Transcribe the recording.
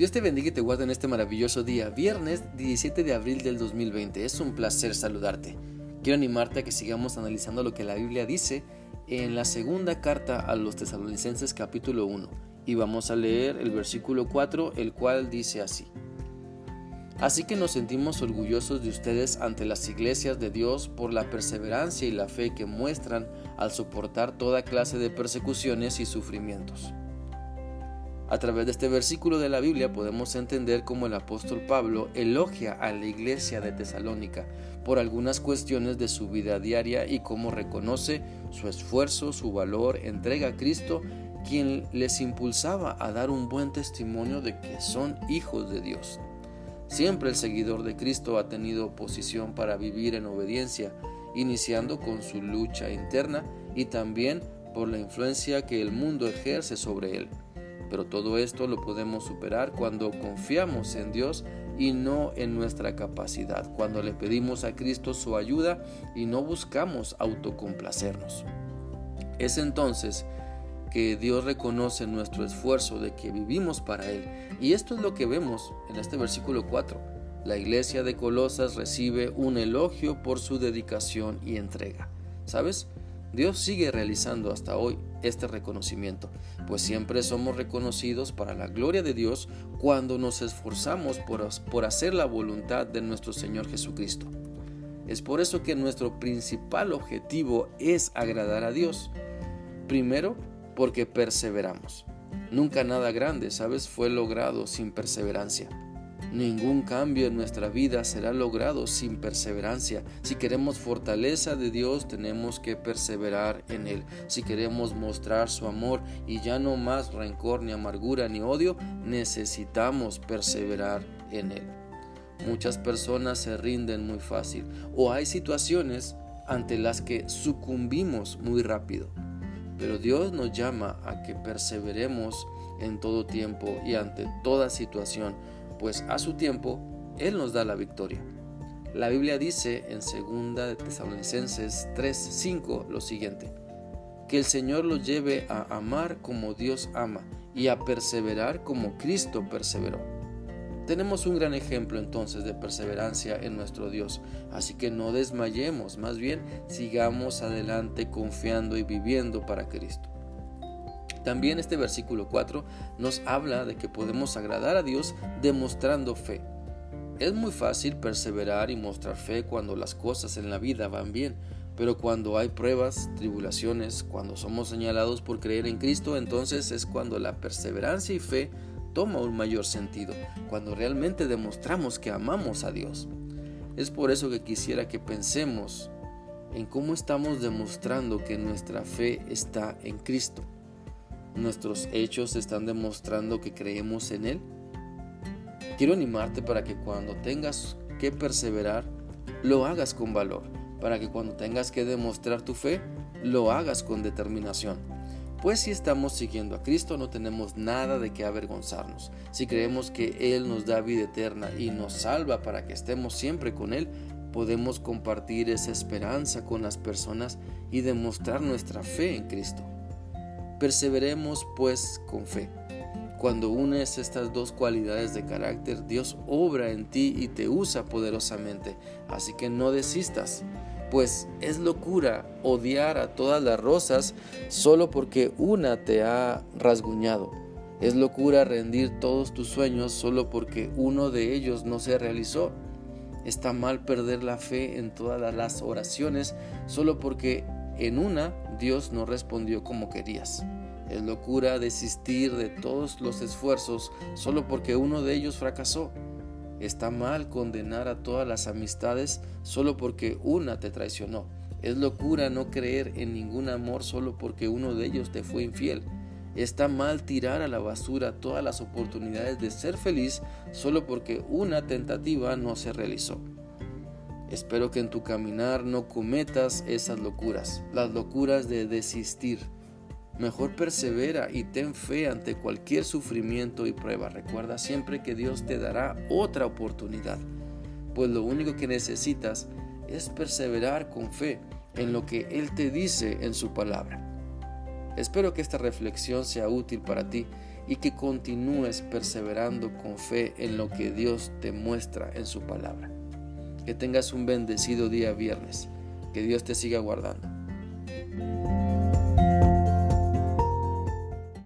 Dios te bendiga y te guarde en este maravilloso día, viernes 17 de abril del 2020. Es un placer saludarte. Quiero animarte a que sigamos analizando lo que la Biblia dice en la segunda carta a los tesalonicenses capítulo 1. Y vamos a leer el versículo 4, el cual dice así. Así que nos sentimos orgullosos de ustedes ante las iglesias de Dios por la perseverancia y la fe que muestran al soportar toda clase de persecuciones y sufrimientos. A través de este versículo de la Biblia podemos entender cómo el apóstol Pablo elogia a la iglesia de Tesalónica por algunas cuestiones de su vida diaria y cómo reconoce su esfuerzo, su valor, entrega a Cristo, quien les impulsaba a dar un buen testimonio de que son hijos de Dios. Siempre el seguidor de Cristo ha tenido oposición para vivir en obediencia, iniciando con su lucha interna y también por la influencia que el mundo ejerce sobre él. Pero todo esto lo podemos superar cuando confiamos en Dios y no en nuestra capacidad, cuando le pedimos a Cristo su ayuda y no buscamos autocomplacernos. Es entonces que Dios reconoce nuestro esfuerzo de que vivimos para Él. Y esto es lo que vemos en este versículo 4. La iglesia de Colosas recibe un elogio por su dedicación y entrega. ¿Sabes? Dios sigue realizando hasta hoy este reconocimiento, pues siempre somos reconocidos para la gloria de Dios cuando nos esforzamos por, por, hacer la voluntad de nuestro Señor Jesucristo. Es por eso que nuestro principal objetivo es agradar a Dios. Primero, porque perseveramos. Nunca nada grande, ¿sabes?, fue logrado sin perseverancia. Ningún cambio en nuestra vida será logrado sin perseverancia. Si queremos fortaleza de Dios, tenemos que perseverar en Él. Si queremos mostrar su amor y ya no más rencor, ni amargura, ni odio, necesitamos perseverar en Él. Muchas personas se rinden muy fácil o hay situaciones ante las que sucumbimos muy rápido. Pero Dios nos llama a que perseveremos en todo tiempo y ante toda situación pues a su tiempo Él nos da la victoria. La Biblia dice en 2 de Tesalonicenses 3:5 lo siguiente: que el Señor los lleve a amar como Dios ama y a perseverar como Cristo perseveró. Tenemos un gran ejemplo entonces de perseverancia en nuestro Dios, así que no desmayemos, más bien sigamos adelante confiando y viviendo para Cristo. También este versículo 4 nos habla de que podemos agradar a Dios demostrando fe. Es muy fácil perseverar y mostrar fe cuando las cosas en la vida van bien, pero cuando hay pruebas, tribulaciones, cuando somos señalados por creer en Cristo, entonces es cuando la perseverancia y fe toma un mayor sentido, cuando realmente demostramos que amamos a Dios. Es por eso que quisiera que pensemos en cómo estamos demostrando que nuestra fe está en Cristo. ¿Nuestros hechos están demostrando que creemos en Él? Quiero animarte para que cuando tengas que perseverar, lo hagas con valor, para que cuando tengas que demostrar tu fe, lo hagas con determinación. Pues si estamos siguiendo a Cristo no tenemos nada de qué avergonzarnos. Si creemos que Él nos da vida eterna y nos salva para que estemos siempre con Él, podemos compartir esa esperanza con las personas y demostrar nuestra fe en Cristo. Perseveremos pues con fe. Cuando unes estas dos cualidades de carácter, Dios obra en ti y te usa poderosamente. Así que no desistas, pues es locura odiar a todas las rosas solo porque una te ha rasguñado. Es locura rendir todos tus sueños solo porque uno de ellos no se realizó. Está mal perder la fe en todas las oraciones solo porque en una Dios no respondió como querías. Es locura desistir de todos los esfuerzos solo porque uno de ellos fracasó. Está mal condenar a todas las amistades solo porque una te traicionó. Es locura no creer en ningún amor solo porque uno de ellos te fue infiel. Está mal tirar a la basura todas las oportunidades de ser feliz solo porque una tentativa no se realizó. Espero que en tu caminar no cometas esas locuras, las locuras de desistir. Mejor persevera y ten fe ante cualquier sufrimiento y prueba. Recuerda siempre que Dios te dará otra oportunidad, pues lo único que necesitas es perseverar con fe en lo que Él te dice en su palabra. Espero que esta reflexión sea útil para ti y que continúes perseverando con fe en lo que Dios te muestra en su palabra. Que tengas un bendecido día viernes. Que Dios te siga guardando.